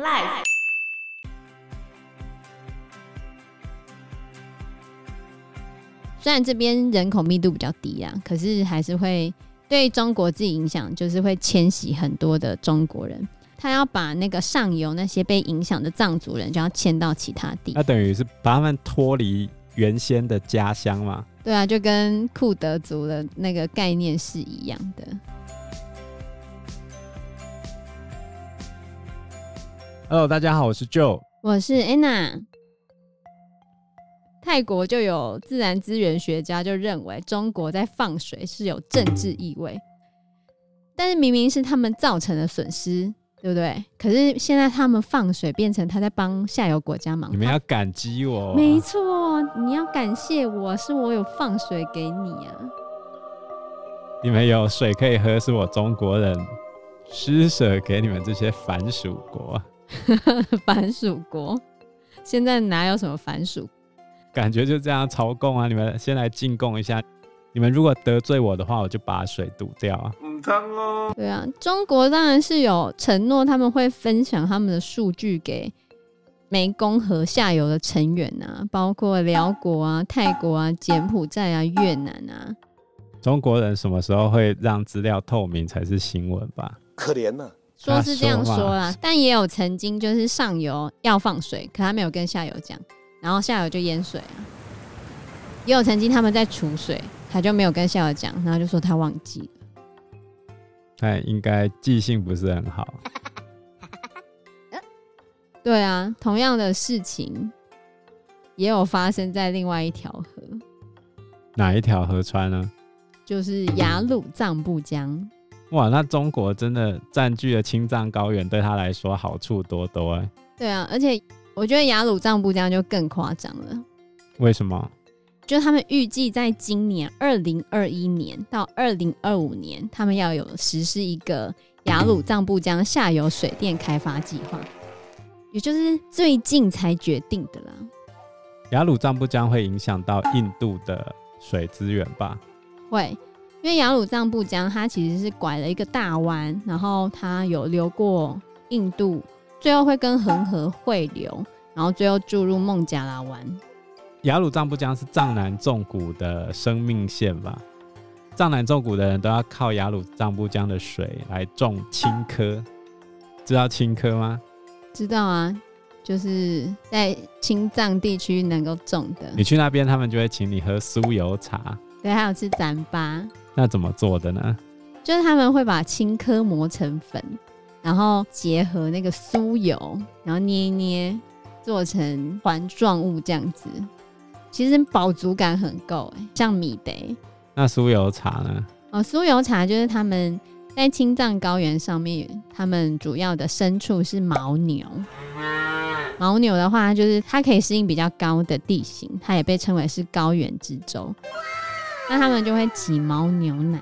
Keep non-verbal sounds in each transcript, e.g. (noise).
Life。虽然这边人口密度比较低啊，可是还是会对中国自己影响，就是会迁徙很多的中国人。他要把那个上游那些被影响的藏族人，就要迁到其他地。那等于是把他们脱离原先的家乡嘛？对啊，就跟库德族的那个概念是一样的。Hello，大家好，我是 Joe，我是 Anna。泰国就有自然资源学家就认为中国在放水是有政治意味，但是明明是他们造成的损失，对不对？可是现在他们放水变成他在帮下游国家忙，你们要感激我。没错，你要感谢我，是我有放水给你啊。你们有水可以喝，是我中国人施舍给你们这些凡属国。藩属国，现在哪有什么反蜀？感觉就这样朝贡啊！你们先来进贡一下。你们如果得罪我的话，我就把水堵掉啊！嗯，哦。对啊，中国当然是有承诺，他们会分享他们的数据给湄公河下游的成员啊，包括寮国啊、泰国啊、柬埔寨啊、越南啊。中国人什么时候会让资料透明才是新闻吧？可怜呢，说是这样说啦，但也有曾经就是上游要放水，可他没有跟下游讲。然后下游就淹水了，也有曾经他们在储水，他就没有跟下游讲，然后就说他忘记了。他应该记性不是很好。对啊，同样的事情也有发生在另外一条河。哪一条河川呢？就是雅鲁藏布江。哇，那中国真的占据了青藏高原，对他来说好处多多哎。对啊，而且。我觉得雅鲁藏布江就更夸张了。为什么？就他们预计在今年二零二一年到二零二五年，他们要有实施一个雅鲁藏布江下游水电开发计划，也就是最近才决定的啦。雅鲁藏布江会影响到印度的水资源吧？会，因为雅鲁藏布江它其实是拐了一个大弯，然后它有流过印度。最后会跟恒河汇流，然后最后注入孟加拉湾。雅鲁藏布江是藏南纵谷的生命线吧？藏南纵谷的人都要靠雅鲁藏布江的水来种青稞，知道青稞吗？知道啊，就是在青藏地区能够种的。你去那边，他们就会请你喝酥油茶，对，还有吃糌粑。那怎么做的呢？就是他们会把青稞磨成粉。然后结合那个酥油，然后捏一捏，做成环状物这样子，其实饱足感很够哎，像米得。那酥油茶呢？哦，酥油茶就是他们在青藏高原上面，他们主要的牲畜是牦牛。牦牛的话，就是它可以适应比较高的地形，它也被称为是高原之州。那他们就会挤牦牛奶。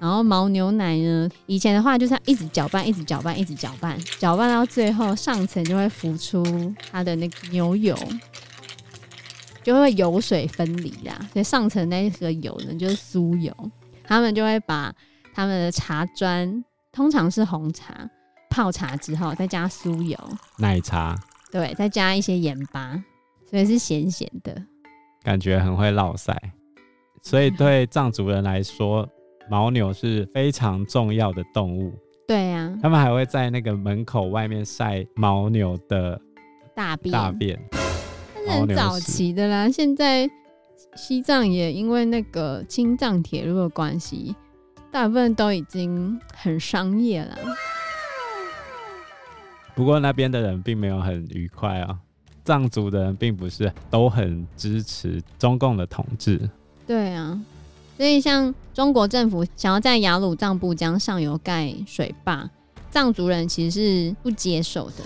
然后牦牛奶呢，以前的话就是一直搅拌，一直搅拌，一直搅拌，搅拌到最后上层就会浮出它的那个牛油，就会油水分离啦。所以上层那个油呢，就是酥油。他们就会把他们的茶砖，通常是红茶，泡茶之后再加酥油，奶茶，对，再加一些盐巴，所以是咸咸的，感觉很会烙赛。所以对藏族人来说。牦牛是非常重要的动物，对呀、啊，他们还会在那个门口外面晒牦牛的大便。大便，那是很早期的啦。现在西藏也因为那个青藏铁路的关系，大部分都已经很商业了。不过那边的人并没有很愉快啊，藏族的人并不是都很支持中共的统治。对啊。所以，像中国政府想要在雅鲁藏布江上游盖水坝，藏族人其实是不接受的。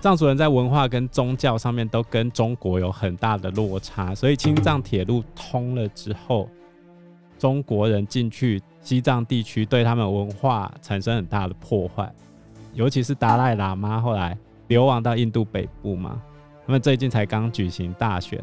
藏族人在文化跟宗教上面都跟中国有很大的落差，所以青藏铁路通了之后，中国人进去西藏地区，对他们文化产生很大的破坏。尤其是达赖喇嘛后来流亡到印度北部嘛，他们最近才刚举行大选。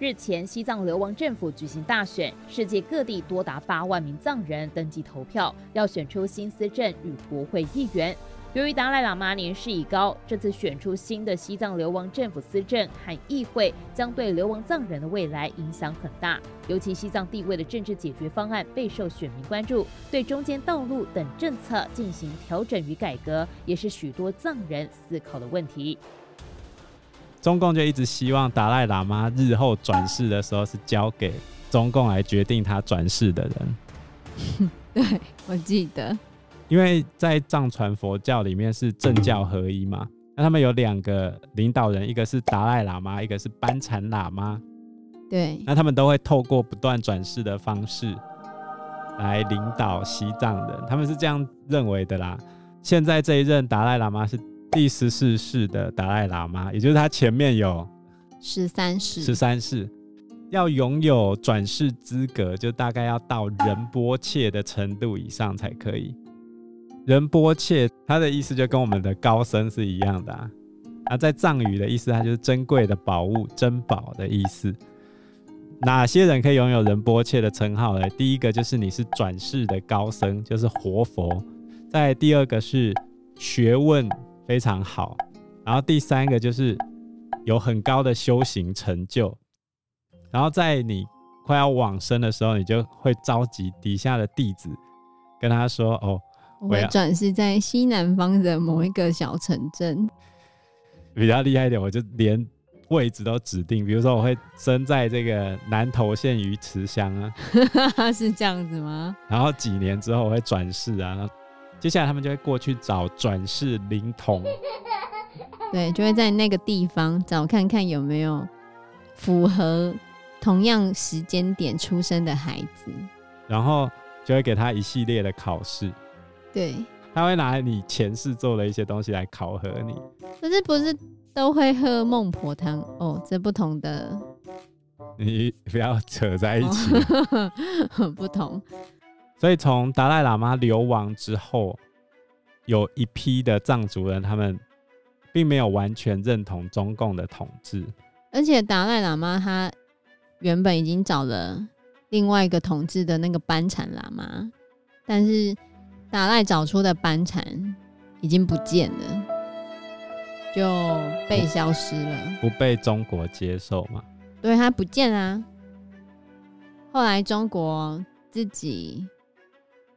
日前，西藏流亡政府举行大选，世界各地多达八万名藏人登记投票，要选出新司政与国会议员。由于达赖喇嘛年事已高，这次选出新的西藏流亡政府司政和议会，将对流亡藏人的未来影响很大。尤其西藏地位的政治解决方案备受选民关注，对中间道路等政策进行调整与改革，也是许多藏人思考的问题。中共就一直希望达赖喇嘛日后转世的时候是交给中共来决定他转世的人。(laughs) 对，我记得。因为在藏传佛教里面是政教合一嘛，那他们有两个领导人，一个是达赖喇嘛，一个是班禅喇嘛。对，那他们都会透过不断转世的方式来领导西藏人，他们是这样认为的啦。现在这一任达赖喇嘛是第十四世的达赖喇嘛，也就是他前面有十三世，十三世要拥有转世资格，就大概要到仁波切的程度以上才可以。仁波切，他的意思就跟我们的高僧是一样的啊。那在藏语的意思，它就是珍贵的宝物、珍宝的意思。哪些人可以拥有仁波切的称号呢？第一个就是你是转世的高僧，就是活佛。再第二个是学问非常好，然后第三个就是有很高的修行成就。然后在你快要往生的时候，你就会召集底下的弟子，跟他说：“哦。”我会转世在西南方的某一个小城镇，比较厉害一点，我就连位置都指定，比如说我会生在这个南投县鱼池乡啊，(laughs) 是这样子吗？然后几年之后我会转世啊，接下来他们就会过去找转世灵童，(laughs) 对，就会在那个地方找看看有没有符合同样时间点出生的孩子，然后就会给他一系列的考试。对，他会拿你前世做的一些东西来考核你。可是不是都会喝孟婆汤哦？这不同的，你不要扯在一起，哦、(laughs) 不同。所以从达赖喇嘛流亡之后，有一批的藏族人，他们并没有完全认同中共的统治。而且达赖喇嘛他原本已经找了另外一个统治的那个班禅喇嘛，但是。达赖找出的班禅已经不见了，就被消失了，不被中国接受嘛？对，他不见啊。后来中国自己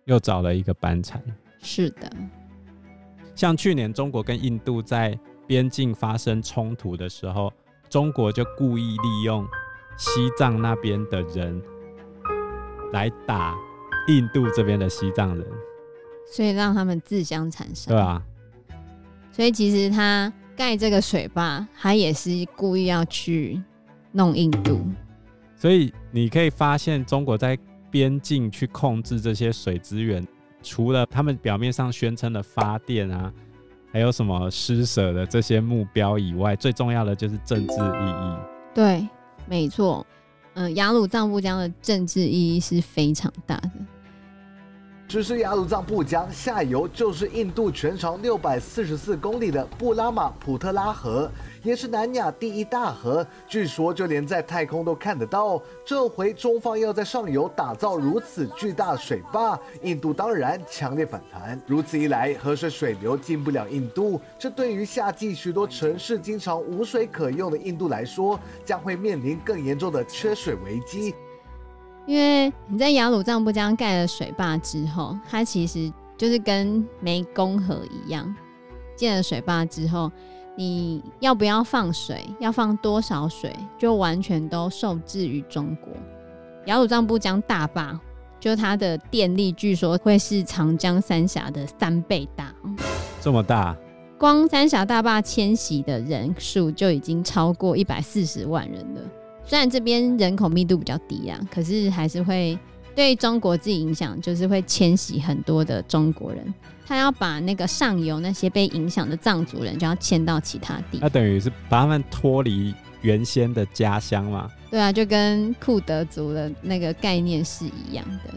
又找了一个班禅。是的，像去年中国跟印度在边境发生冲突的时候，中国就故意利用西藏那边的人来打印度这边的西藏人。所以让他们自相残杀，对啊。所以其实他盖这个水坝，他也是故意要去弄印度。所以你可以发现，中国在边境去控制这些水资源，除了他们表面上宣称的发电啊，还有什么施舍的这些目标以外，最重要的就是政治意义。对，没错。嗯、雅鲁藏布江的政治意义是非常大的。只是雅鲁藏布江下游就是印度全长六百四十四公里的布拉马普特拉河，也是南亚第一大河。据说就连在太空都看得到。这回中方要在上游打造如此巨大水坝，印度当然强烈反弹。如此一来，河水水流进不了印度，这对于夏季许多城市经常无水可用的印度来说，将会面临更严重的缺水危机。因为你在雅鲁藏布江盖了水坝之后，它其实就是跟湄公河一样，建了水坝之后，你要不要放水，要放多少水，就完全都受制于中国。雅鲁藏布江大坝，就它的电力据说会是长江三峡的三倍大，这么大，光三峡大坝迁徙的人数就已经超过一百四十万人了。虽然这边人口密度比较低啊，可是还是会对中国自己影响，就是会迁徙很多的中国人。他要把那个上游那些被影响的藏族人，就要迁到其他地。那等于是把他们脱离原先的家乡嘛？对啊，就跟库德族的那个概念是一样的。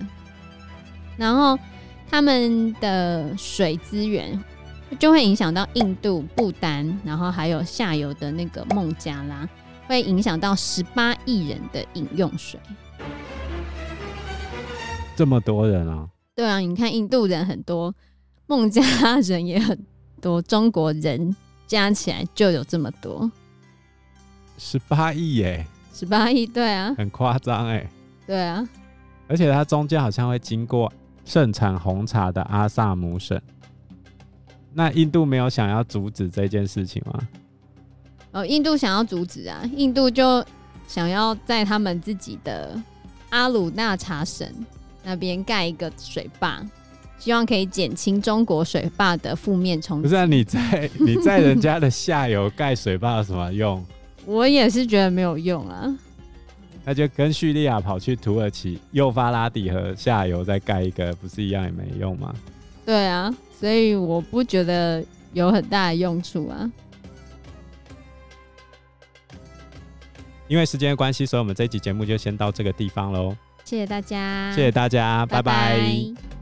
然后他们的水资源就会影响到印度、不丹，然后还有下游的那个孟加拉。会影响到十八亿人的饮用水。这么多人啊？对啊，你看印度人很多，孟加拉人也很多，中国人加起来就有这么多，十八亿耶！十八亿，对啊，很夸张哎。对啊，而且它中间好像会经过盛产红茶的阿萨姆省。那印度没有想要阻止这件事情吗？哦，印度想要阻止啊，印度就想要在他们自己的阿鲁纳查省。那边盖一个水坝，希望可以减轻中国水坝的负面冲击。不是啊，你在 (laughs) 你在人家的下游盖水坝有什么用？(laughs) 我也是觉得没有用啊。那就跟叙利亚跑去土耳其幼发拉底河下游再盖一个，不是一样也没用吗？对啊，所以我不觉得有很大的用处啊。因为时间的关系，所以我们这一集节目就先到这个地方喽。谢谢大家，谢谢大家，拜拜。拜拜。